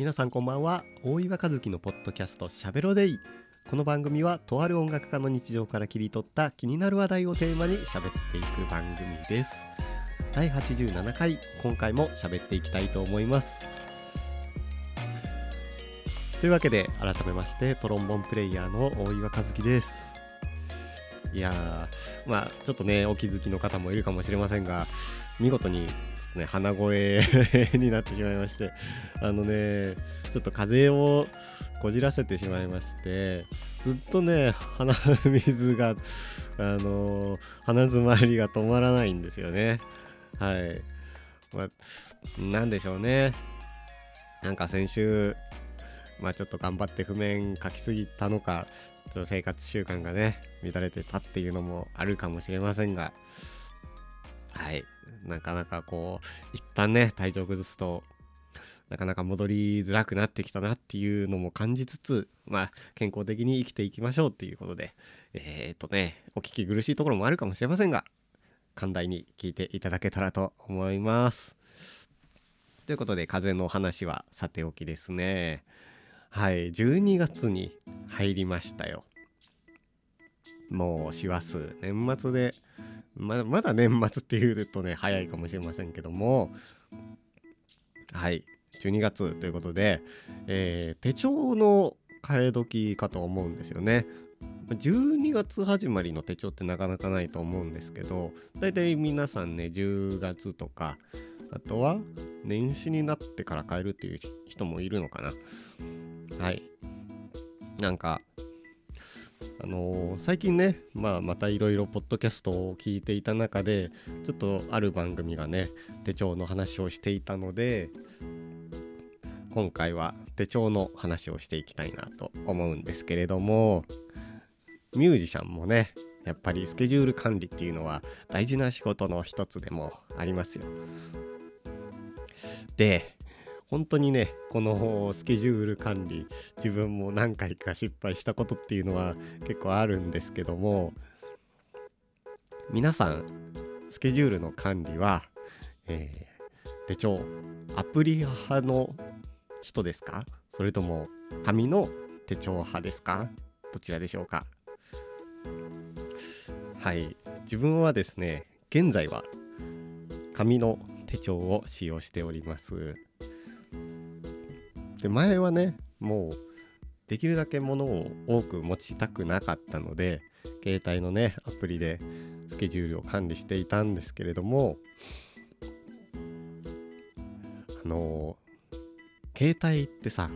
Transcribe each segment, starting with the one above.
皆さんこんばんは。大岩和樹のポッドキャストしゃべろデイ。この番組はとある音楽家の日常から切り取った気になる話題をテーマに喋っていく番組です。第87回今回も喋っていきたいと思います。というわけで改めましてトロンボンプレイヤーの大岩和樹です。いやーまあちょっとねお気づきの方もいるかもしれませんが見事にね鼻声 になってしまいましてあのねちょっと風邪をこじらせてしまいましてずっとね鼻水があの鼻づまりが止まらないんですよね。はい。まあなんでしょうね。なんか先週まあちょっと頑張って譜面書きすぎたのかちょっと生活習慣がね乱れてたっていうのもあるかもしれませんが。はい。なかなかこう一旦ね体調崩すとなかなか戻りづらくなってきたなっていうのも感じつつまあ健康的に生きていきましょうっていうことでえっ、ー、とねお聞き苦しいところもあるかもしれませんが寛大に聞いていただけたらと思います。ということで風の話はさておきですね。はい12月に入りましたよ。もう師走年末でままだ年末っていうとね早いかもしれませんけども。はい。12月ということで、えー、手帳の替え時かと思うんですよね。12月始まりの手帳ってなかなかないと思うんですけどだいたい皆さんね10月とかあとは年始になってから変えるっていう人もいるのかな。はい。なんかあのー、最近ね、まあ、またいろいろポッドキャストを聞いていた中でちょっとある番組がね手帳の話をしていたので今回は手帳の話をしていきたいなと思うんですけれどもミュージシャンもねやっぱりスケジュール管理っていうのは大事な仕事の一つでもありますよ。で本当にねこのスケジュール管理自分も何回か失敗したことっていうのは結構あるんですけども皆さんスケジュールの管理は、えー、手帳アプリ派の人ですか？それとも紙の手帳派ですか？どちらでしょうか？はい。自分はですね現在は紙の手帳を使用しております。で前はねもうできるだけ物を多く持ちたくなかったので携帯のねアプリでスケジュールを管理していたんですけれどもあの携帯ってさ、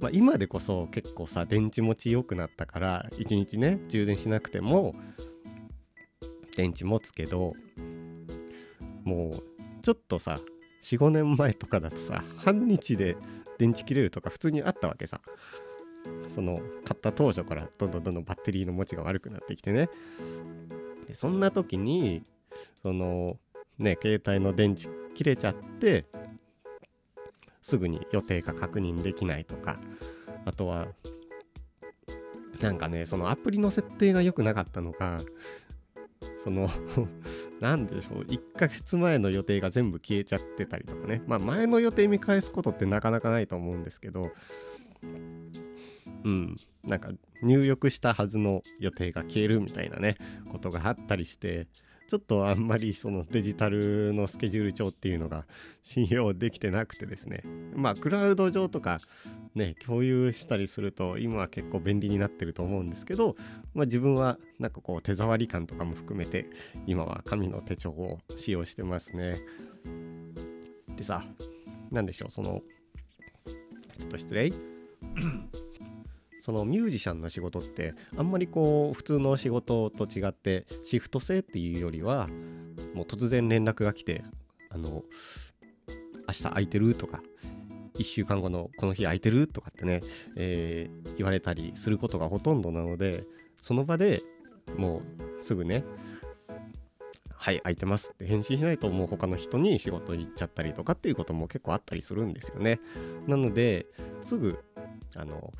まあ、今でこそ結構さ電池持ち良くなったから1日ね充電しなくても電池持つけどもうちょっとさ45年前とかだとさ半日で電池切れるとか普通にあったわけさ。その買った当初からどんどんどんどんバッテリーの持ちが悪くなってきてね。でそんな時にそのね携帯の電池切れちゃってすぐに予定が確認できないとかあとはなんかねそのアプリの設定が良くなかったのかその何でしょう1ヶ月前の予定が全部消えちゃってたりとかね。まあ前の予定見返すことってなかなかないと思うんですけど。うん。なんか入浴したはずの予定が消えるみたいなねことがあったりして。ちょっとあんまりそのデジタルのスケジュール帳っていうのが信用できてなくてですね。まあクラウド上とかね共有したりすると今は結構便利になってると思うんですけど、まあ、自分はなんかこう手触り感とかも含めて今は紙の手帳を使用してますね。でさ何でしょうそのちょっと失礼。そのミュージシャンの仕事ってあんまりこう普通の仕事と違ってシフト制っていうよりはもう突然連絡が来てあの明日空いてるとか1週間後のこの日空いてるとかってね、えー、言われたりすることがほとんどなのでその場でもうすぐねはい空いてますって返信しないともう他の人に仕事行っちゃったりとかっていうことも結構あったりするんですよね。なのですぐあの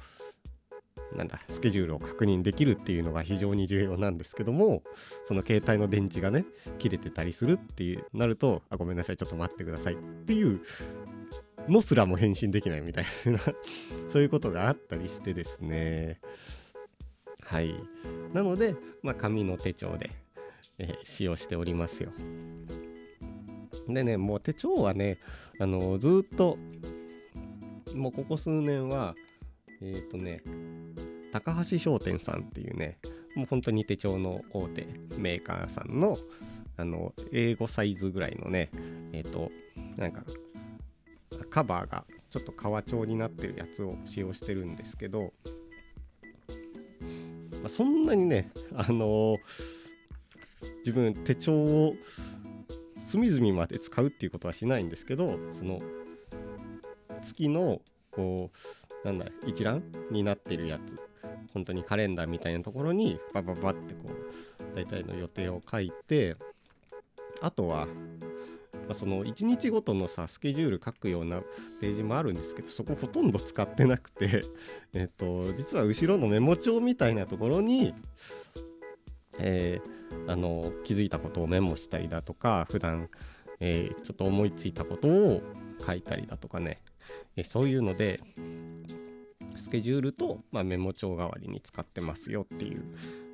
なんだスケジュールを確認できるっていうのが非常に重要なんですけどもその携帯の電池がね切れてたりするっていうなるとあごめんなさいちょっと待ってくださいっていうのすらも返信できないみたいな そういうことがあったりしてですね。はい。なので、まあ、紙の手帳で、えー、使用しておりますよ。でねもう手帳はねあのずっともうここ数年はえっ、ー、とね高橋商店さんっていうねもう本当に手帳の大手メーカーさんのあの英語サイズぐらいのねえっ、ー、となんかカバーがちょっと革調になってるやつを使用してるんですけど、まあ、そんなにねあのー、自分手帳を隅々まで使うっていうことはしないんですけどその月のこうなんだ一覧になってるやつ本当にカレンダーみたいなところにバババってこう大体の予定を書いてあとは、ま、その1日ごとのさスケジュール書くようなページもあるんですけどそこほとんど使ってなくて えっと実は後ろのメモ帳みたいなところにえ、あの気づいたことをメモしたりだとか普段、え、ちょっと思いついたことを書いたりだとかね、え、そういうのでケジュールと、まあ、メモ帳代わりに使ってますよっていう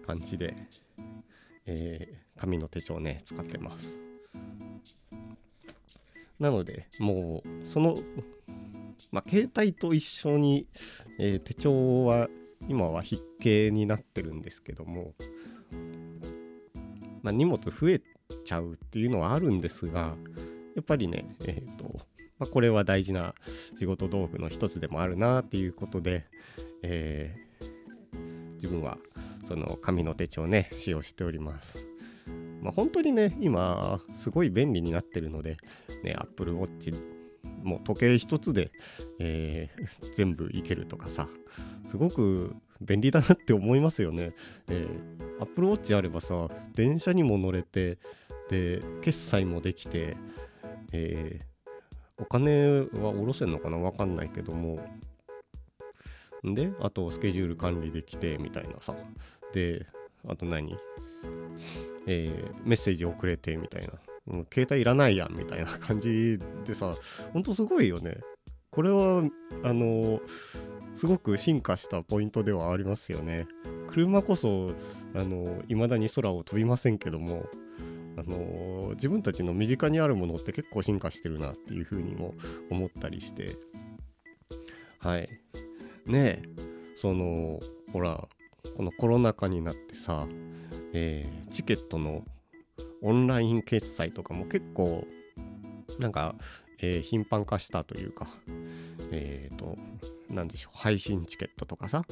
感じで、えー、紙の手帳ね使ってます。なのでもうその、まあ、携帯と一緒に、えー、手帳は今は筆形になってるんですけども、まあ、荷物増えちゃうっていうのはあるんですがやっぱりねえっ、ー、とまあ、これは大事な仕事道具の一つでもあるなっていうことで、えー、自分はその紙の手帳ね使用しております。まあ、本当にね今すごい便利になってるので、ね、Apple Watch もう時計一つで、えー、全部いけるとかさすごく便利だなって思いますよね。えー、Apple Watch あればさ電車にも乗れてで決済もできて、えお金は下ろせんのかな？わかんないけども。で、あとスケジュール管理できてみたいなさ。で、あと何？えー、メッセージ送れてみたいな。もう携帯いらないやんみたいな感じでさ、ほんとすごいよね。これは、あのすごく進化したポイントではありますよね。車こそ、あの未だに空を飛びませんけども、あの、自分たちの身近にあるものって結構進化してるなっていうふうにも思ったりして。はい。ねえ。そのほらこのコロナ禍になってさ、えー、チケットのオンライン決済とかも結構なんか、えー、頻繁化したというかえっ、ー、と何でしょう配信チケットとかさ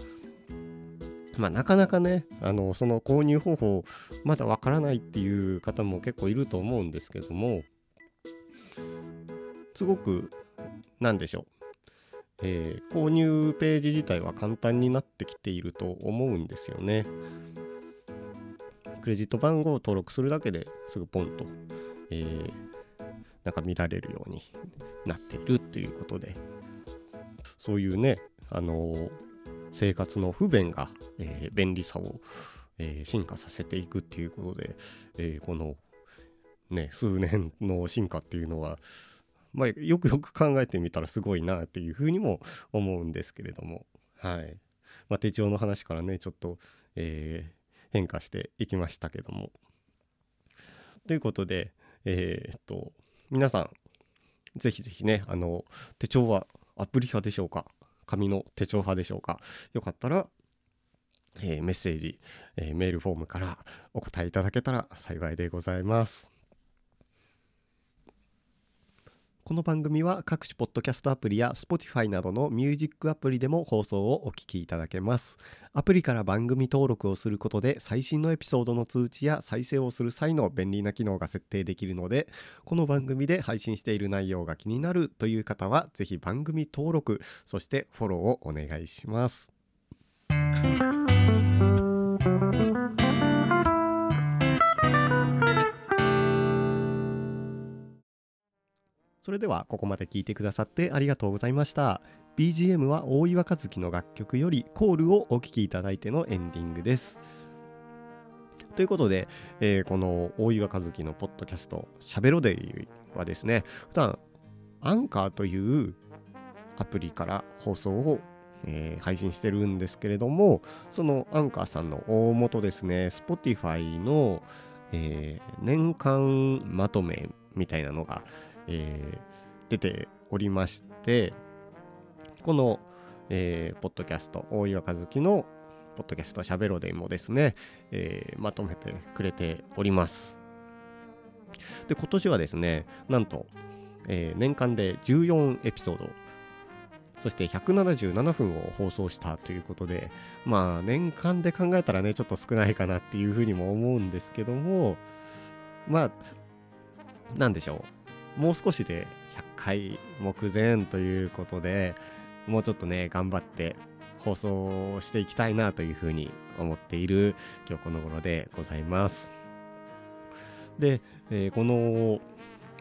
まあ、なかなかねあのその購入方法まだわからないっていう方も結構いると思うんですけどもすごく何でしょう、えー、購入ページ自体は簡単になってきていると思うんですよね。クレジット番号を登録するだけですぐポンと、えー、なんか見られるようになっているっていうことでそういうねあのー生活の不便が、えー、便利さを、えー、進化させていくっていうことで、えー、このね数年の進化っていうのは、まあ、よくよく考えてみたらすごいなっていうふうにも思うんですけれども。はい、まあ、手帳の話からねちょっと、え変化していきましたけども。ということでえっと皆さんぜひぜひねあの手帳はアプリ派でしょうか？紙の手帳派でしょうかよかったら、えー、メッセージ、えー、メールフォームからお答えいただけたら幸いでございます。この番組は各種ポッドキャストアプリや Spotify などのミュージックアプリでも放送をお聞きいただけます。アプリから番組登録をすることで最新のエピソードの通知や再生をする際の便利な機能が設定できるので、この番組で配信している内容が気になるという方は、ぜひ番組登録、そしてフォローをお願いします。それではここまで聞いてくださってありがとうございました。BGM は大岩和樹の楽曲よりコールをお聴きいただいてのエンディングです。ということで、えー、この大岩和樹のポッドキャスト「しゃべろで」はですね普段アンカーという、アプリから放送を、えー、配信してるんですけれどもそのアンカーさんの大元ですね Spotify の、えー、年間まとめみたいなのが、えー、出ておりましてこの、えー、ポッドキャスト大岩和樹のポッドキャストしゃべろでもですね、えー、まとめてくれております。で今年はですねなんと、えー、年間で14エピソードそして177分を放送したということでまあ年間で考えたらねちょっと少ないかなっていうふうにも思うんですけどもまあなんでしょう。もう少しで100回目前ということでもうちょっとね頑張って放送していきたいなというふうに思っている今日この頃でございます。で、えー、この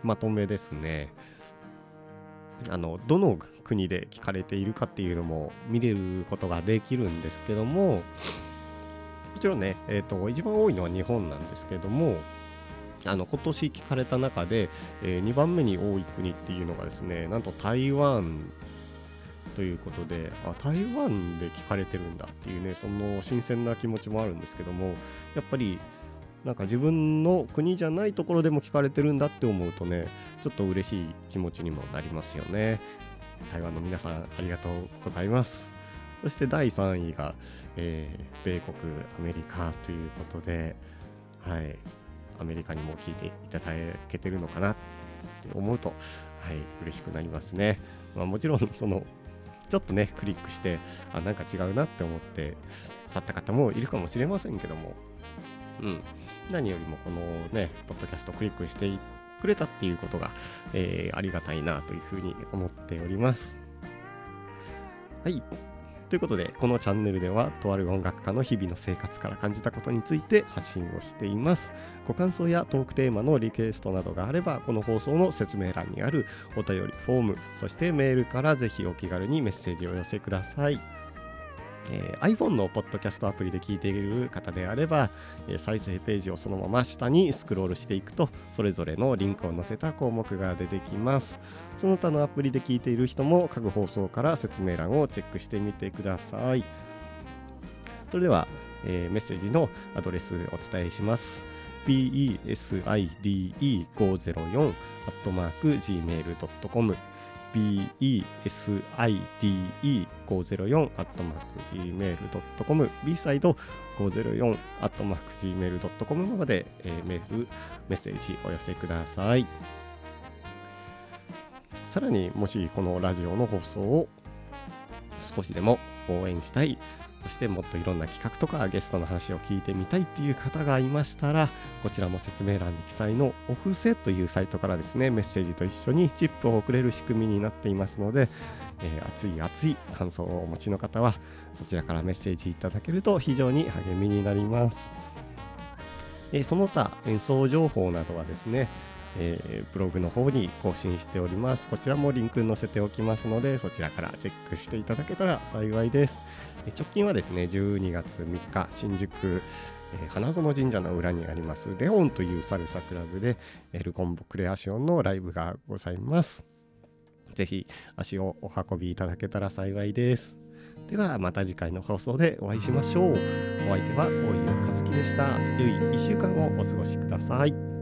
まとめですね。あのどの国で聞かれているかっていうのも見れることができるんですけどももちろんね、えーと、一番多いのは日本なんですけどもあの今年聞かれた中で、えー、2番目に多い国っていうのがですねなんと台湾ということであ台湾で聞かれてるんだっていうねその新鮮な気持ちもあるんですけどもやっぱりなんか自分の国じゃないところでも聞かれてるんだって思うとねちょっと嬉しい気持ちにもなりますよね。台湾の皆さんありがとうございます。そして第3位が、えー、米国アメリカということではい。アメリカにも聞いていただけてるのかなって思うとはい嬉しくなりますね、まあ、もちろんそのちょっとねクリックしてあなんか違うなって思って去った方もいるかもしれませんけどもうん。何よりもこのねポッドキャストクリックしてくれたっていうことが、えー、ありがたいなというふうに思っております。はい。ということでこのチャンネルではとある音楽家の日々の生活から感じたことについて発信をしています。ご感想やトークテーマのリクエストなどがあればこの放送の説明欄にあるお便りフォームそしてメールからぜひお気軽にメッセージを寄せください。えー、iPhone のポッドキャストアプリで聞いている方であれば、えー、再生ページをそのまま下にスクロールしていくとそれぞれのリンクを載せた項目が出てきます。その他のアプリで聞いている人も各放送から説明欄をチェックしてみてください。それでは、えー、メッセージのアドレスお伝えします。beside504 gmail.com beside504 gmail.com bside504 gmail.com まで、えー、メール、メッセージお寄せください。さらにもしこのラジオの放送を少しでも応援したいそしてもっといろんな企画とかゲストの話を聞いてみたいっていう方がいましたらこちらも説明欄に記載のオフセというサイトからですねメッセージと一緒にチップを送れる仕組みになっていますので、えー、熱い熱い感想をお持ちの方はそちらからメッセージいただけると非常に励みになります、えー、その他演奏情報などはですねえー、ブログの方に更新しております。こちらもリンク載せておきますので、そちらからチェックしていただけたら幸いです。え直近はですね12月3日新宿、えー、花園神社の裏にありますレオンというサルサクラブでエルコンボクレアシオンのライブがございます。ぜひ足をお運びいただけたら幸いです。ではまた次回の放送でお会いしましょう。お相手は大岩和樹でした。良い1週間をお過ごしください。